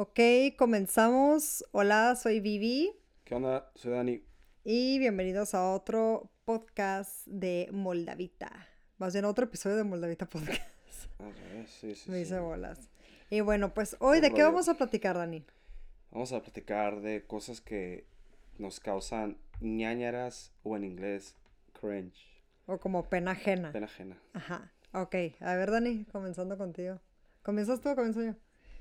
Ok, comenzamos. Hola, soy Vivi. ¿Qué onda? Soy Dani. Y bienvenidos a otro podcast de Moldavita. Más bien otro episodio de Moldavita Podcast. Ah, sí, sí, Me sí. hice bolas. Y bueno, pues hoy, ¿de qué vamos a platicar, Dani? Vamos a platicar de cosas que nos causan ñañaras o en inglés cringe, O como pena ajena. pena ajena, Ajá. Ok, a ver, Dani, comenzando contigo. ¿Comienzas tú o comienzo yo?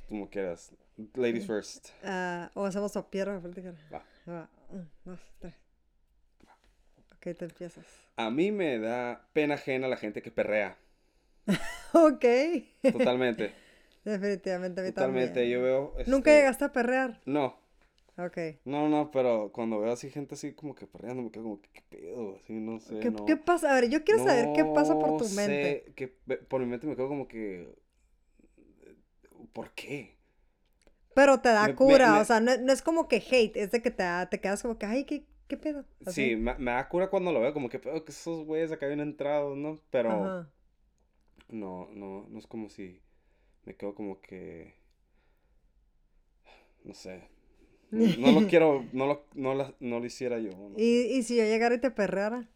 como quieras. Ladies first. Ah, o hacemos a pierna para platicar. Va. Va. Un, dos, tres. Ok, te empiezas. A mí me da pena ajena la gente que perrea. Ok. Totalmente. Definitivamente, a mí Totalmente. también. Yo veo. ¿Nunca este, llegaste a perrear? No. Ok. No, no, pero cuando veo así gente así como que perreando, me quedo como que qué pedo, así, no sé, ¿Qué, no. qué pasa? A ver, yo quiero saber qué pasa por tu mente. sé, que pe- por mi mente me quedo como que ¿por qué? Pero te da Me- cura, me- o sea, no, no es como que hate, es de que te, te quedas como que, ay, ¿qué, qué pedo? Sí, me, me da cura cuando lo veo, como que pedo que esos güeyes acá bien entrados, ¿no? Pero Ajá. no, no, no es como si me quedo como que no sé. No, no lo quiero, no lo, no la- no lo hiciera yo. ¿no? ¿Y, y si yo llegara y te perreara?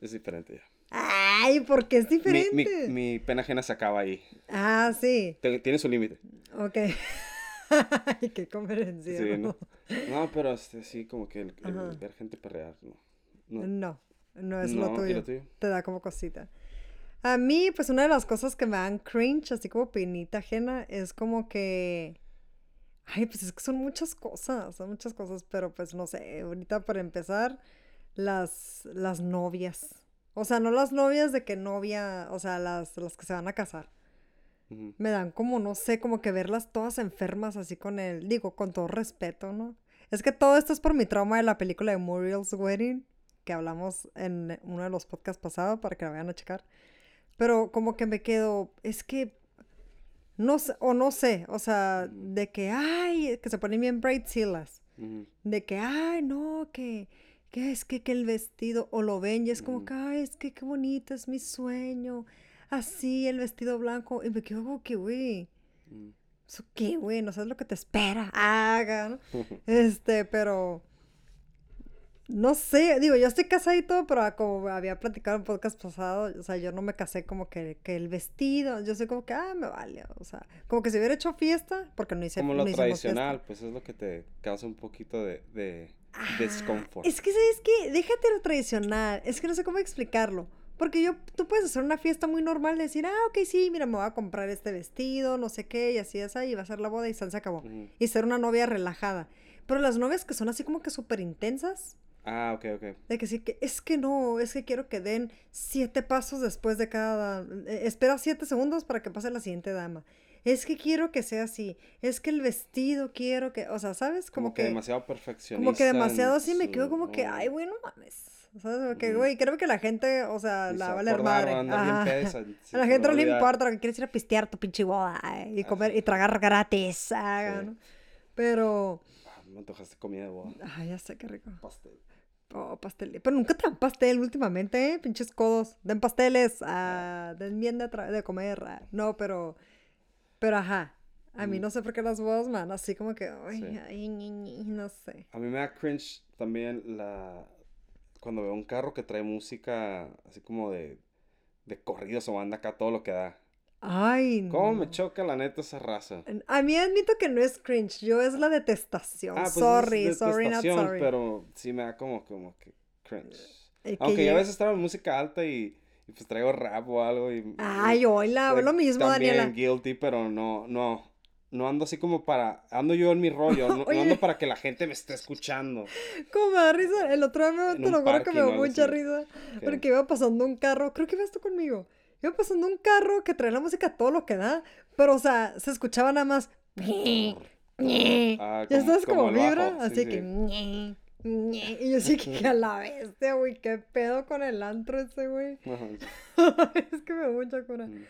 Es diferente ya. Ay, ¿por qué es Mi, diferente? mi, mi pena ajena se acaba ahí. Ah, sí, Tiene su límite. ok. Ay, qué conferencia. Sí, ¿no? No, pero este, sí, como que el, ver gente perrear, no. No. No, no es lo No, ¿y tuyo. lo tuyo? Te da como cosita. A mí, pues una de las cosas que me dan cringe, así como penita ajena, es como que... Ay, pues es que son muchas cosas, son muchas cosas, pero pues no sé, ahorita para empezar, las, las novias. O sea, no las novias de que novia, o sea, las, las que se van a casar. Me dan como, no sé, como que verlas todas enfermas así con el, digo, con todo respeto, ¿no? Es que todo esto es por mi trauma de la película de Muriel's Wedding, que hablamos en uno de los podcasts pasados para que la vayan a checar. Pero como que me quedo, es que, no sé, o no sé, o sea, de que, ay, que se ponen bien bridezillas, Ujú. de que, ay, no, que, que es que, que el vestido, o lo ven y es como Ujú. que, ay, es que qué bonito, es mi sueño, así, el vestido blanco, y me quedo como que, güey, Mm. ¿eso qué, güey? No sabes lo que te espera, haga, ¿no? Este, pero, no sé, digo, yo estoy casada y todo, pero como había platicado en podcast pasado, o sea, yo no me casé como que, que el vestido, yo sé como que, ah, me vale, o sea, como que si hubiera hecho fiesta, porque no hice Como no lo fiesta. tradicional, pues es lo que te causa un poquito de, de Ah, desconfort. Es que, ¿sabes qué? Déjate lo tradicional. Es que no sé cómo explicarlo. Porque yo, tú puedes hacer una fiesta muy normal, decir, ah, ok, sí, mira, me voy a comprar este vestido, no sé qué, y así, así, y va a ser la boda y se acabó. Y ser una novia relajada. Pero las novias que son así como que súper intensas, Ah, ok, ok. de que sí, que es que no, es que quiero que den siete pasos después de cada... eh, espera siete segundos para que pase la siguiente dama. Es que quiero que sea así. Es que el vestido quiero que... O sea, ¿sabes? Como, Como, que, que... demasiado perfeccionista. Como que demasiado así me quedo como que, ay, güey, no mames. ¿Sabes? Porque, güey, creo que la gente, o sea, ni la se va a valer acordaron, madre. bien Ajá. A la gente no le importa, lo que quieres ir a pistear tu pinche boda eh, y comer y tragar gratis. ah, Sí. ¿no? Pero, Ah, me antojaste comida de boda. ay, ya sé qué rico. Pastel. Oh, pastel. Pero nunca te dan pastel últimamente, ¿eh? Pinches codos. Den pasteles, ah, den bien de, de comer. ah. No, pero, pero ajá. A mí Mm. no sé por qué las bodas, man, así como que, ay, Sí. ay, ñi, no sé. A mí me da cringe también la... Cuando veo un carro que trae música así como de, de corridos o banda acá, todo lo que da. Ay, ¿Cómo me no. choca la neta esa raza? A mí admito que no es cringe, yo es la detestación. Ah, pues sorry, es sorry, not detestación, sorry. pero sí me da como, como que cringe. Eh, que Aunque yo a veces traigo música alta y, y pues traigo rap o algo y... Ay, hola, like, lo mismo, también Daniela. guilty, pero no, no, no ando así como para... Ando yo en mi rollo, no, ando para que la gente me esté escuchando. Como me da risa, el otro día me, te lo juro que me dio mucha risa. ¿Qué? Porque iba pasando un carro, creo que ibas tú conmigo. Iba pasando un carro que trae la música a todo lo que da, pero o sea, se escuchaba nada más. Ah, Ya como- sabes como vibra, bajo, así sí. que. Y yo sí que a la bestia, güey, qué pedo con el antro ese, güey. Es que me da mucha cura. sí.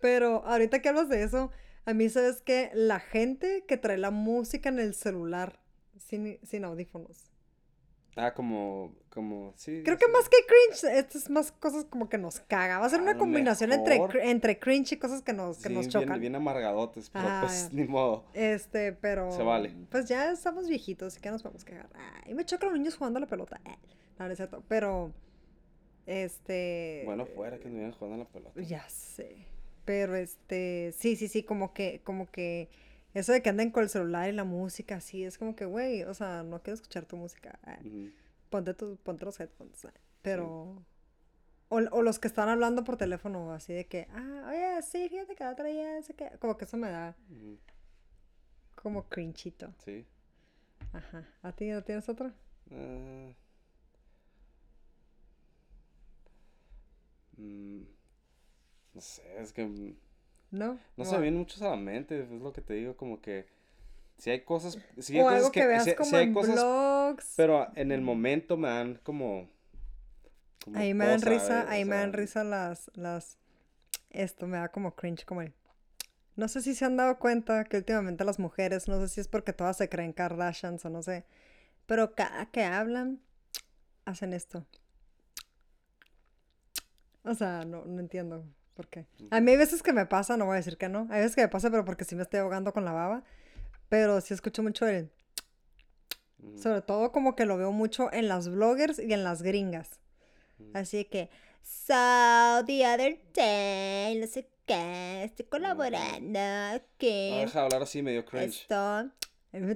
Pero ahorita que hablas de eso, a mí sabes que la gente que trae la música en el celular sin, sin audífonos. Ah, como, como, sí. Creo que más que cringe, esto es más cosas como que nos caga. Va a ser A una lo combinación entre, mejor. entre cringe y cosas que nos, que Sí, nos chocan. Bien, amargadotes, pero Ah, pues ni modo. Este, pero. Se vale. Pues ya estamos viejitos, así que nos podemos quejar. Ay, me chocan los niños jugando a la pelota. Eh, No, no es cierto. Pero. Este. Bueno, fuera que no vienen jugando a la pelota. Ya sé. Pero este. Sí, sí, sí, como que. Como que. Eso de que anden con el celular y la música, así, es como que, güey, o sea, no quiero escuchar tu música. Ujú. Ponte, tu, ponte los headphones. eh, Pero. O, o los que están hablando por teléfono, así de que, ah, oye, sí, fíjate que la otra día, sé qué. Como que eso me da como crinchito. Sí. Ajá. ¿A ti no tienes otra? Ah. Mm, no sé, es que mm, ¿No? no se me vienen muchos a la mente, es lo que te digo, como que si hay cosas, si hay o cosas algo que, veas si- si como hay en cosas, blogs. pero en el momento me dan como, como Ahí me dan cosa, risa, ahí O me dan risa las, las, esto me da como cringe, como el, no sé si se han dado cuenta que últimamente las mujeres, no sé si es porque todas se creen Kardashians o no sé, pero cada que hablan, hacen esto. O sea, no, no entiendo por qué. A mí hay veces que me pasa, no voy a decir que no, hay veces que me pasa, pero porque sí me estoy ahogando con la baba, pero sí escucho mucho el, sobre todo como que lo veo mucho en las bloggers y en las gringas. Así que, so the other day, no sé qué, estoy colaborando, Ah, que deja de hablar así medio cringe. esto,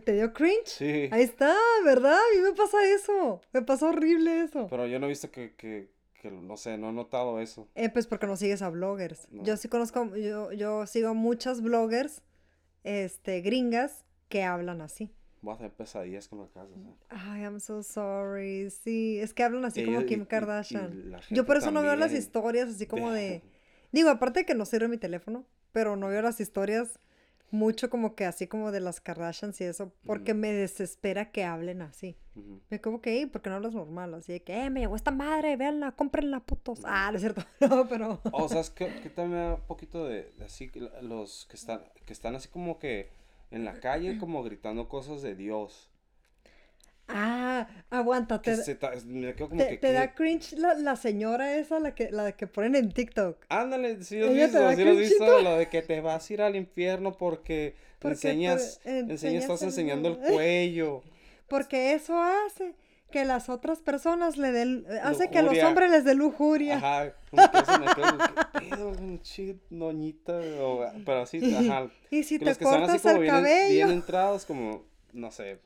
¿te dio cringe? Sí, Ahí está, ¿verdad? A mí me pasa eso, me pasa horrible eso. pero yo no he visto que, que, que, no sé, no he notado eso. Eh, pues porque no sigues a bloggers. No. Yo sí conozco, yo, yo sigo muchas bloggers, este, gringas, que hablan así. Voy a hacer pesadillas con la casa. Ay, I'm so sorry. Sí, es que hablan así como y- Kim y- y Kardashian. Yo por eso no veo las historias así como de... Digo, aparte de que no sirve mi teléfono, pero no veo las historias mucho como que así como de las Kardashians y eso, porque me desespera que hablen así. Me como que, "Ey, ¿por qué no hablas normal? Así de que, eh, me llegó esta madre, véanla, cómprenla, putos. Ah, no es cierto, no, pero... O sea, es que, que también me da un poquito de, de así, los que están, que están así como que en la calle como gritando cosas de Dios. Ah, aguanta, Que te, se ta- me quedo como te- que, te da cringe la, la señora esa, la que, la que ponen en TikTok. Ándale, sí lo has visto, lo has visto, lo de que te vas a ir al infierno porque, Porque enseñas, enseñas, enseñas estás enseñando el cuello. Porque eso hace que las otras personas le den, hace que a los Lujuria. hombres les dé lujuria. Ajá, que eso me quedo, ¿qué pedo, pinche doñita? O- pero así, ajá. Y si que te los que están así cortas como el bien, cabello, bien entrados, como, no sé,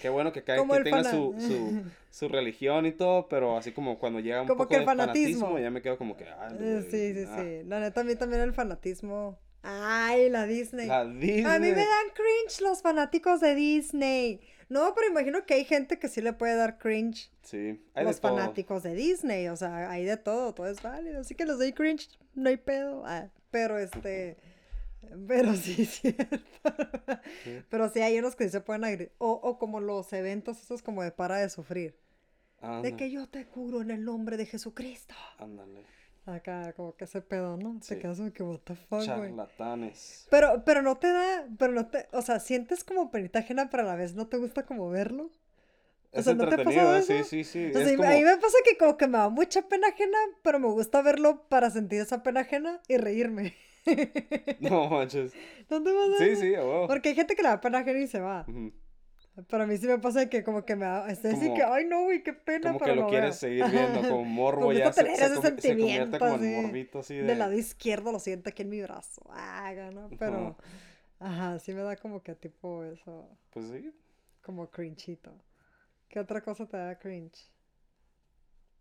qué bueno que cada el tenga su, su, su religión y todo, pero así como cuando llega un Como poco que el de fanatismo. ya me quedo como que, güey, sí, sí, ah, sí. La neta, a mí también el fanatismo. Ay, la Disney. La Disney. A mí me dan cringe los fanáticos de Disney. No, pero imagino que hay gente que sí le puede dar cringe Sí, hay los de todo. fanáticos de Disney. O sea, hay de todo, todo es válido. Así que los doy cringe, no hay pedo. Ah, pero este. Pero sí, es cierto. Pero sí hay unos que sí se pueden agredir. O, o como los eventos esos como de para de sufrir. De que yo te curo en el nombre de Jesucristo. ándale. Acá, como que ese pedo, ¿no? Sí. quedas como que, what the fuck. Charlatanes. Pero, pero no te da, pero no te, o sea, sientes como penita ajena, pero a la vez no te gusta como verlo. O Es sea, ¿no te ha pasado sí, eso? sí, sí. O sea, como, a mí me pasa que como que me da mucha pena ajena, pero me gusta verlo para sentir esa pena ajena y reírme. no manches. ¿No te pasa Sí, sí, a huevo. Porque hay gente que le da pena ajena y se va. Ujú. Pero a mí sí me pasa que como que me da, así Como- que, ay no, güey, qué pena, Como pero que lo quieres seguir viendo, como morbo, Me ya se, se, ese com- se convierte como así, morbito así de... Del lado izquierdo lo siento aquí en mi brazo. Ah, ¿no? Pero, ajá, sí me da como que tipo eso, Pues sí. como crinchito. ¿Qué otra cosa te da cringe?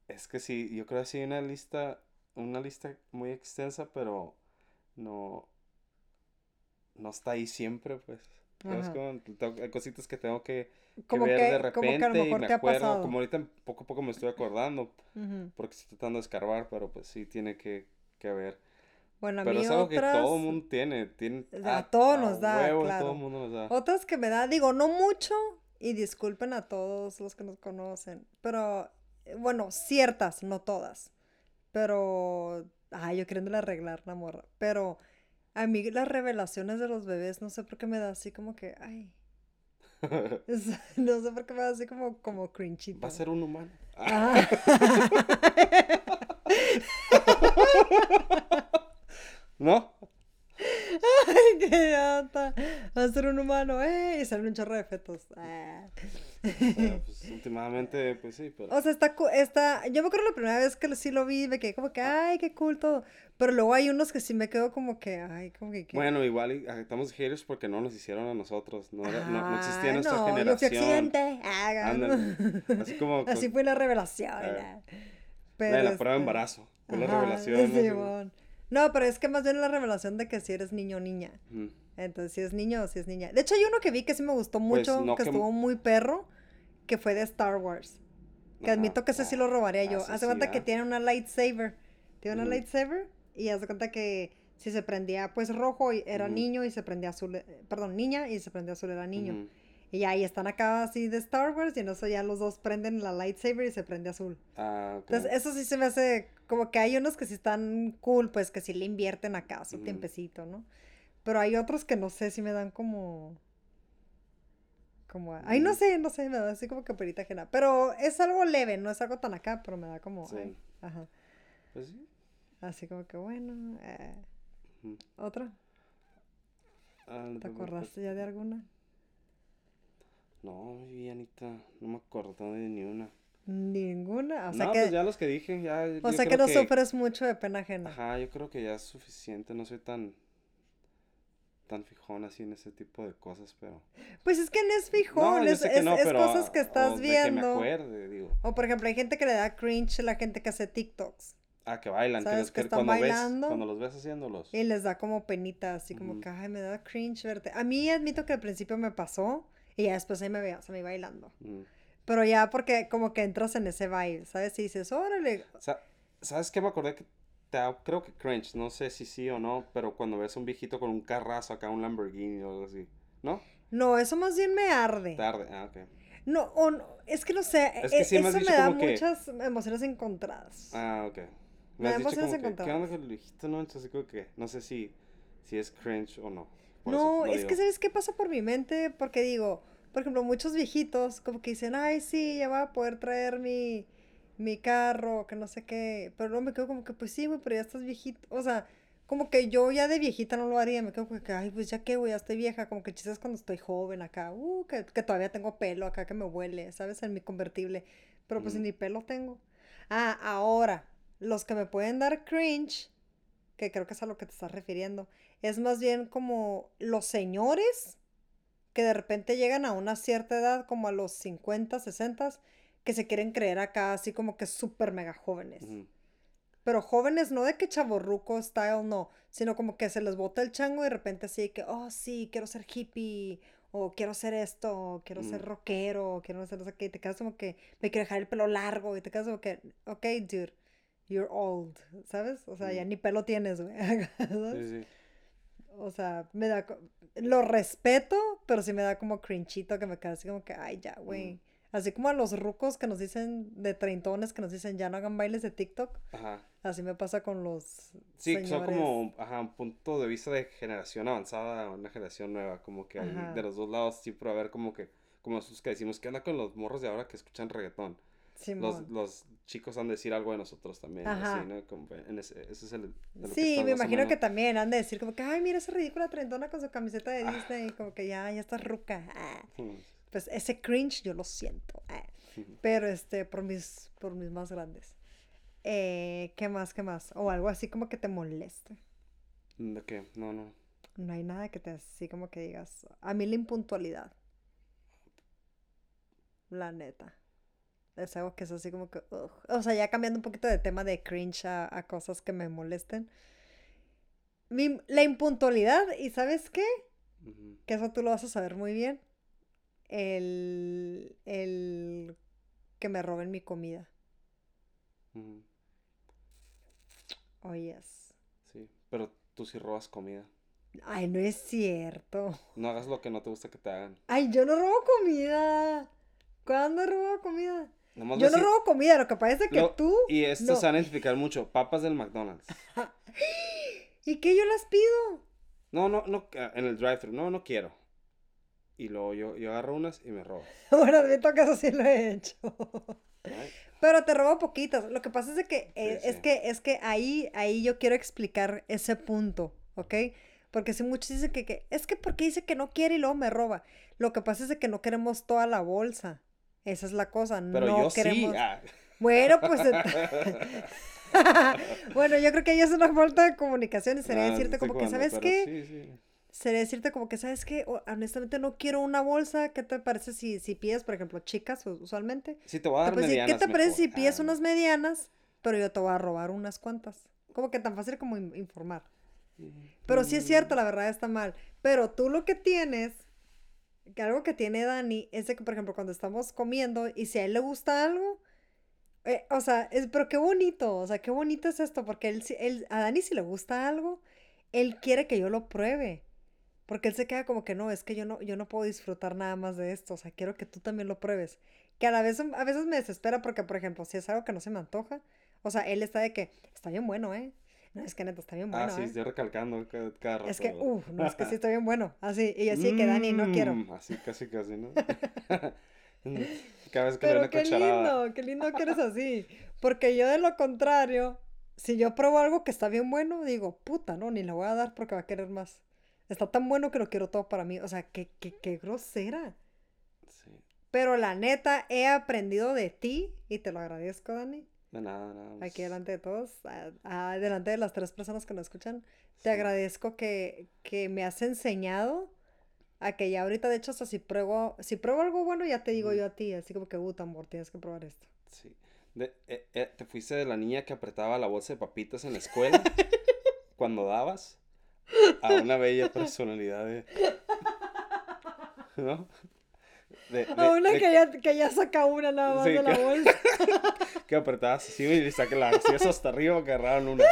Es que sí, yo creo que sí hay una lista, una lista muy extensa, pero no, no está ahí siempre, pues. Tengo- hay cositas que tengo que, que Como ver que, de como que a lo repente y mejor me acuerdo, como ahorita poco a poco me estoy acordando, Ujú. porque estoy tratando de escarbar, pero pues sí tiene que, que ver. Bueno, a Pero mí es algo que otras, todo el mundo tiene, tiene A todos a nos da, huevo, claro. todo mundo nos da. otras que me da, digo, no mucho, y disculpen a todos los que nos conocen, pero, eh, bueno, ciertas, no todas, pero, ay, yo queriéndole arreglar la morra, pero a mí las revelaciones de los bebés, no sé por qué me da así como que, ay, no sé por qué me da así como, como crinchito. Va a ser un humano. Ah. ¿No? Qué idiota. Va a ser un humano, ¡eh! Y sale un chorro de fetos. Ah. Pero, pues, últimamente, pues sí, pero... O sea, está, está, yo me acuerdo la primera vez que sí lo vi, me quedé como que, ay, qué cool todo. Pero luego hay unos que sí me quedo como que, ay, como que, ¿qué? Bueno, igual ah, estamos haters porque no nos hicieron a nosotros. No, era- no, no existía Ah, nuestra no, Yo generación. accidente. Ah. Así como Así fue la revelación. Eh, ah. la prueba de este, embarazo. Fue la revelación. ¿no? No, pero es que más bien la revelación de que si eres niño o niña. Entonces, si es niño o si es niña. De hecho, hay uno que vi que sí me gustó mucho, Pues, no que que- estuvo muy perro, que fue de Star Wars. Que Ajá. admito que ese sí lo robaría yo. Ah, sí, Haz de sí, cuenta que ah. tiene una lightsaber. Tiene una lightsaber y haz de cuenta que si se prendía pues rojo era niño y se prendía azul, eh, perdón, niña y se prendía azul era niño. Y ahí están acá así de Star Wars y en eso ya los dos prenden la lightsaber y se prende azul. Ah, ok. Entonces, eso sí se me hace como que hay unos que sí están cool, pues que sí le invierten acá su Ujú. tiempecito, ¿no? Pero hay otros que no sé si me dan como. Como. Ay, no Mm. sé, no sé, me da así como que perita ajena. Pero es algo leve, no es algo tan acá, pero me da como. Sí. ay, ajá. Pues sí. Así como que bueno. eh. ¿Otra? Ah, ¿Te acordaste ya de alguna? No, Vianita, no me acuerdo de ni una. Ninguna. O sea no, que. pues ya los que dije, ya. o sea que no sufres mucho de pena ajena. Ajá, yo creo que ya es suficiente, no soy tan. tan fijón así en ese tipo de cosas, pero. Pues es que no es fijón, no, es, que es- no, es pero. cosas que o estás de que me viendo. acuerde, digo. O por ejemplo, hay gente que le da cringe a la gente que hace TikToks. Ah, que bailan, que, ¿Sabes los- que que están cuando ves, bailando? cuando los ves haciéndolos. Y les da como penita, así como Ujú. que, ay, me da cringe verte. A mí admito que al principio me pasó y ya después ahí me veía, o sea, me iba bailando. Mm. Pero ya porque como que entras en ese baile, ¿sabes? Y dices, órale. Sa- ¿Sabes qué me acordé que te da- creo que cringe, no sé si sí o no, pero cuando ves a un viejito con un carrazo acá, un Lamborghini o algo así, ¿no? No, eso más bien me arde. Tarde, ah, ok. No, o no, es que no sé, Es que e- sí eso me da que- muchas emociones encontradas. Ah, ok. Me Me has da dicho emociones como que, ¿qué onda con el viejito, no? Entonces creo que, no sé si, si es cringe o no. Por No, es digo. que ¿sabes qué pasa por mi mente? Porque digo, por ejemplo, muchos viejitos como que dicen, ay, sí, ya voy a poder traer mi, mi carro, que no sé qué. Pero luego me quedo como que, pues sí, güey, pero ya estás viejito. O sea, como que yo ya de viejita no lo haría. Me quedo como que, ay, pues ya que, güey, ya estoy vieja. Como que chistes cuando estoy joven acá. Uh, que, que todavía tengo pelo acá que me huele, ¿sabes? En mi convertible. Pero pues Ujú. ni pelo tengo. Ah, ahora, los que me pueden dar cringe, que creo que es a lo que te estás refiriendo, es más bien como los señores que de repente llegan a una cierta edad, como a los 50, 60, que se quieren creer acá así como que súper mega jóvenes. Pero jóvenes no de que chaborruco style, no, sino como que se les bota el chango y de repente así que, oh sí, quiero ser hippie, o quiero ser esto, o quiero ser rockero, quiero ser no sé qué, y te quedas como que me quiero dejar el pelo largo, y te quedas como que, ok, dude, you're old, ¿sabes? O sea, ya ni pelo tienes, güey. Sí, sí. O sea, me da, lo respeto, pero sí me da como crinchito que me queda así como que, ay, ya, güey. Así como a los rucos que nos dicen, de treintones que nos dicen, ya no hagan bailes de TikTok. Ajá. Así me pasa con los Sí, son señores. como, ajá, un punto de vista de generación avanzada una generación nueva, como que de los dos lados siempre va a haber como que, como esos que decimos, ¿qué onda con los morros de ahora que escuchan reggaetón? Los, los chicos han de decir algo de nosotros también, así, ¿no? Como en ese, ese es el... Sí, me imagino que también han de decir como que, ay, mira esa ridícula treintona con su camiseta de Disney, y como que ya, ya está ruca. ah. Mm, Pues ese cringe yo lo siento. ah. ujú. Pero este, por mis, por mis más grandes. Eh, ¿qué más, qué más? O algo así como que te moleste. ¿De qué? No, no. No hay nada que te así como que digas. A mí la impuntualidad. La neta. Es algo que es así como que. O sea, ya cambiando un poquito de tema de cringe a, a cosas que me molesten. Mi- la impuntualidad, ¿y sabes qué? Que eso tú lo vas a saber muy bien. El. El. Que me roben mi comida. Ujú. Oh, yes. Sí, pero tú sí robas comida. Ay, no es cierto. No hagas lo que no te gusta que te hagan. Ay, yo no robo comida. ¿Cuándo he robado comida? Nomás Yo no decir- robo comida, lo que pasa es que lo- tú. Y esto no. se van a identificar mucho. Papas del McDonald's. ¿Y qué yo las pido? No, no, no, ah, en el drive-thru. No, no quiero. y luego yo, yo agarro unas y me robo. bueno, admito que eso sí lo he hecho. Pero te robo poquitas. Lo que pasa es de que, eh, Sí, es sí. que, es que ahí, ahí yo quiero explicar ese punto, ¿ok? Porque si muchos dicen que, que, es que porque dice que no quiere y luego me roba. Lo que pasa es de que no queremos toda la bolsa. Esa es la cosa. Pero no yo queremos. sí. ah. Bueno, pues. bueno, yo creo que ahí es una falta de comunicación sería decirte como que, ¿sabes qué? Sí, sí. Sería decirte como que, ¿sabes qué? Honestamente no quiero una bolsa. ¿Qué te parece si, si pides, por ejemplo, chicas usualmente? Sí, te voy a dar ¿qué te parece si pides Ah, unas medianas, pero yo te voy a robar unas cuantas? Como que tan fácil como in- informar. Pero sí es cierto, la verdad está mal. Pero tú lo que tienes, que algo que tiene Dani, es de que, por ejemplo, cuando estamos comiendo y si a él le gusta algo, eh, o sea, es, pero qué bonito, o sea, qué bonito es esto, porque él, él, a Dani si le gusta algo, él quiere que yo lo pruebe. Porque él se queda como que no, es que yo no, yo no puedo disfrutar nada más de esto, o sea, quiero que tú también lo pruebes. Que a la vez, a veces me desespera porque, por ejemplo, si es algo que no se me antoja, o sea, él está de que, está bien bueno, ¿eh? No, es que neta, está bien Ah, bueno, sí, ¿eh? estoy recalcando cada, cada rato. Es que, uff, no, es que sí está bien bueno. Así, y así que Dani, no quiero. Mm, Así, casi, casi, ¿no? Cada vez que le Pero una qué cucharada. lindo, qué lindo que eres así. Porque yo de lo contrario, si yo pruebo algo que está bien bueno, digo, puta, no, ni le voy a dar porque va a querer más. Está tan bueno que lo quiero todo para mí. O sea, qué, qué, qué grosera. Sí. Pero la neta, he aprendido de ti y te lo agradezco, Dani. De nada, nada. Aquí delante de todos, delante de las tres personas que nos escuchan, te sí. agradezco que, que me has enseñado a que ya ahorita, de hecho, hasta si pruebo, si pruebo algo bueno, ya te digo yo a ti, así como que, uh, amor, tienes que probar esto. Sí. De- eh, eh, ¿Te fuiste de la niña que apretaba la bolsa de papitas en la escuela cuando dabas? A una bella personalidad de... ¿No? De, de- A una de que ya, que ya saca una nada más Sí, de la que- bolsa. que apretabas así y saca la hacías hasta arriba que agarraban una.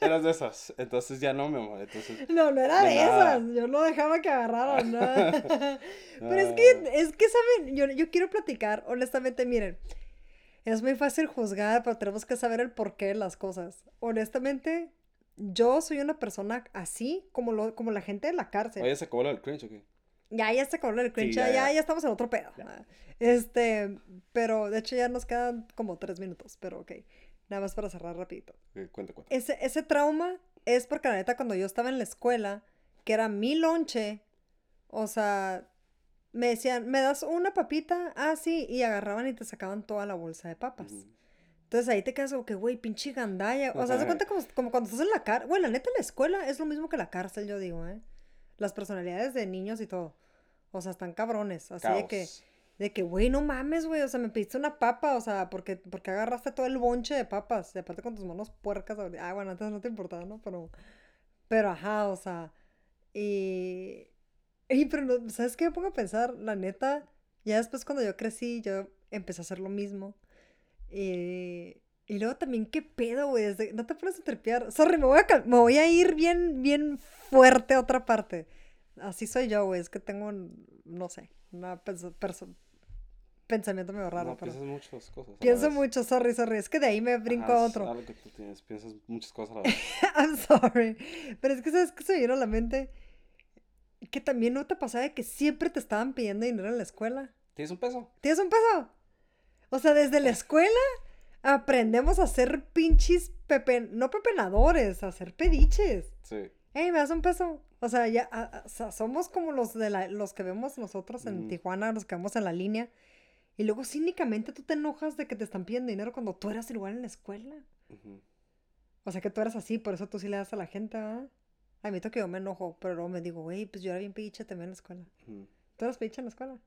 Eras de esas. Entonces ya no, mi amor. Entonces. No, no era De nada. esas. Yo no dejaba que agarraran nada. Pero es ah, que, es que, ¿saben? Yo, yo quiero platicar, honestamente, miren. Es muy fácil juzgar, pero tenemos que saber el porqué de las cosas. Honestamente, yo soy una persona así como, lo, como la gente de la cárcel. Oye, se acabó del cringe, ¿o qué? Ya, ya se acabó el cringe, ya, ya, ya, ya. estamos en otro pedo. Ah. Este, pero de hecho ya nos quedan como tres minutos, pero ok. Nada más para cerrar rapidito. Eh, Cuenta, cuenta. Ese, ese trauma es porque la neta cuando yo estaba en la escuela, que era mi lonche, o sea, me decían, ¿me das una papita? Ah, sí, y agarraban y te sacaban toda la bolsa de papas. Ujú. Entonces ahí te quedas como que, güey, pinche gandalla. O sea, se cuenta como, como cuando estás en la cárcel. Güey, la neta, la escuela es lo mismo que la cárcel, yo digo, ¿eh? Las personalidades de niños y todo. O sea, están cabrones. Así de que, de que, güey, no mames, güey. O sea, me pediste una papa. O sea, porque, porque agarraste todo el bonche de papas. Y aparte con tus manos puercas. Ah, bueno, antes no te importaba, ¿no? Pero, pero ajá, o sea. Y. Y, pero, ¿sabes qué? Me pongo a pensar, la neta. Ya después, cuando yo crecí, yo empecé a hacer lo mismo. Y. Y luego también, ¿qué pedo, güey? No te pones a tripear. Sorry, me voy a, me voy a ir bien, bien fuerte a otra parte. Así soy yo, güey. Es que tengo, no sé, una pensamiento medio raro. no, pero... piensas muchas cosas. Pienso mucho, sorry, sorry. Es que de ahí me brinco Ajá, a otro. algo que tú tienes, piensas muchas cosas a la vez. I'm sorry. Pero es que, ¿sabes qué se me vino a la mente? Que también no te pasaba de que siempre te estaban pidiendo dinero en la escuela. ¿Tienes un peso? ¿Tienes un peso? O sea, desde la escuela aprendemos a ser pinches pepe... No pepenadores, a hacer pediches. Sí. Ey, ¿me das un peso? O sea, ya a- a- o sea, somos como los de la, los que vemos nosotros en Ujú. Tijuana, los que vemos en la línea. Y luego cínicamente tú te enojas de que te están pidiendo dinero cuando tú eras igual en la escuela. O sea que tú eras así, por eso tú sí le das a la gente, ¿verdad? A mí que yo me enojo, pero luego me digo, güey, pues yo era bien pediche también en la escuela. Ujú. ¿Tú eras pediche en la escuela?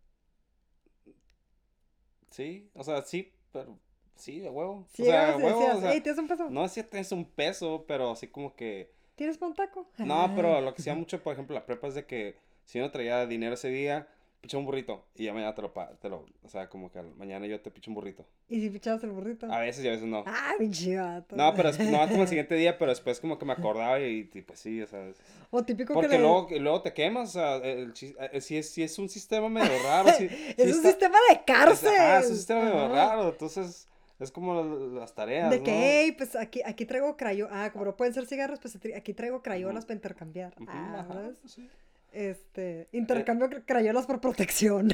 Sí, o sea, sí, pero sí, de huevo. Sí, o sea, llegabas y huevo, decías, o sea, hey, ¿tienes un peso? no es que tienes un peso, pero así como que... ¿Tienes un taco? No, pero lo que hacía mucho, por ejemplo, la prepa es de que si yo no traía dinero ese día, piché un burrito y ya mañana te lo, te lo, o sea, como que mañana yo te picho un burrito. ¿Y si pichabas el burrito? A veces y a veces no. Ah, pinche. No, pero es, no, como el siguiente día, pero después como que me acordaba y, y, pues sí, o sea, es- O típico porque que le... luego, luego te quemas, o sea, el, chis- eh, si, es, si es un sistema medio raro, si, Es si un está- sistema de es- cárcel. es un sistema medio raro, entonces es como las tareas, De ¿no? que, hey, pues aquí, aquí traigo crayolas. Ah, como no pueden ser cigarros, pues aquí traigo crayolas para intercambiar. Ah, sí. Este, intercambio cr- crayolas por protección.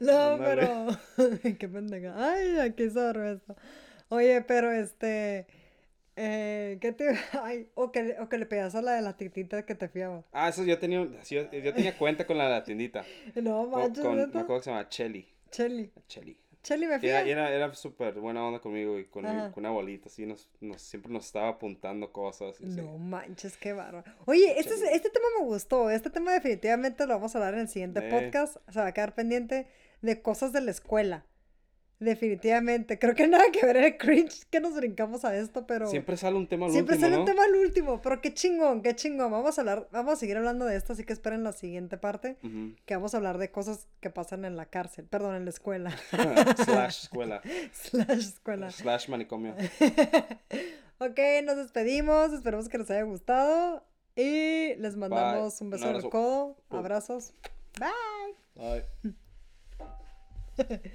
no, pero. Qué pendeja. Ay, aquí sobre esto. Oye, pero este. Eh, ¿Qué te. Ay, o que, o que le pegas a la de la titita que te fiaba. Ah, eso yo tenía, yo, yo tenía cuenta con la de la tiendita. No Con, manches, con- me acuerdo que se llama Chelly. Chelly. Chelly. Chelly me era, fía. era, era súper buena onda conmigo y con, mi- con una bolita, así, nos, nos, siempre nos estaba apuntando cosas. y así. No manches, qué bárbaro. Oye, este, es- este tema me gustó. Este tema definitivamente lo vamos a hablar en el siguiente Eh. podcast. Se va a quedar pendiente de cosas de la escuela. Definitivamente. Creo que nada que ver el cringe que nos brincamos a esto, pero Siempre sale un tema al siempre último, sale ¿no? un tema al último. Pero qué chingón, qué chingón. Vamos a hablar, vamos a seguir hablando de esto, así que esperen la siguiente parte. Que vamos a hablar de cosas que pasan en la cárcel, perdón, en la escuela. Slash escuela. Slash escuela. Slash manicomio. Ok, nos despedimos. Esperemos que les haya gustado. Y les mandamos un Un beso en el codo. Abrazos. Bye. Bye.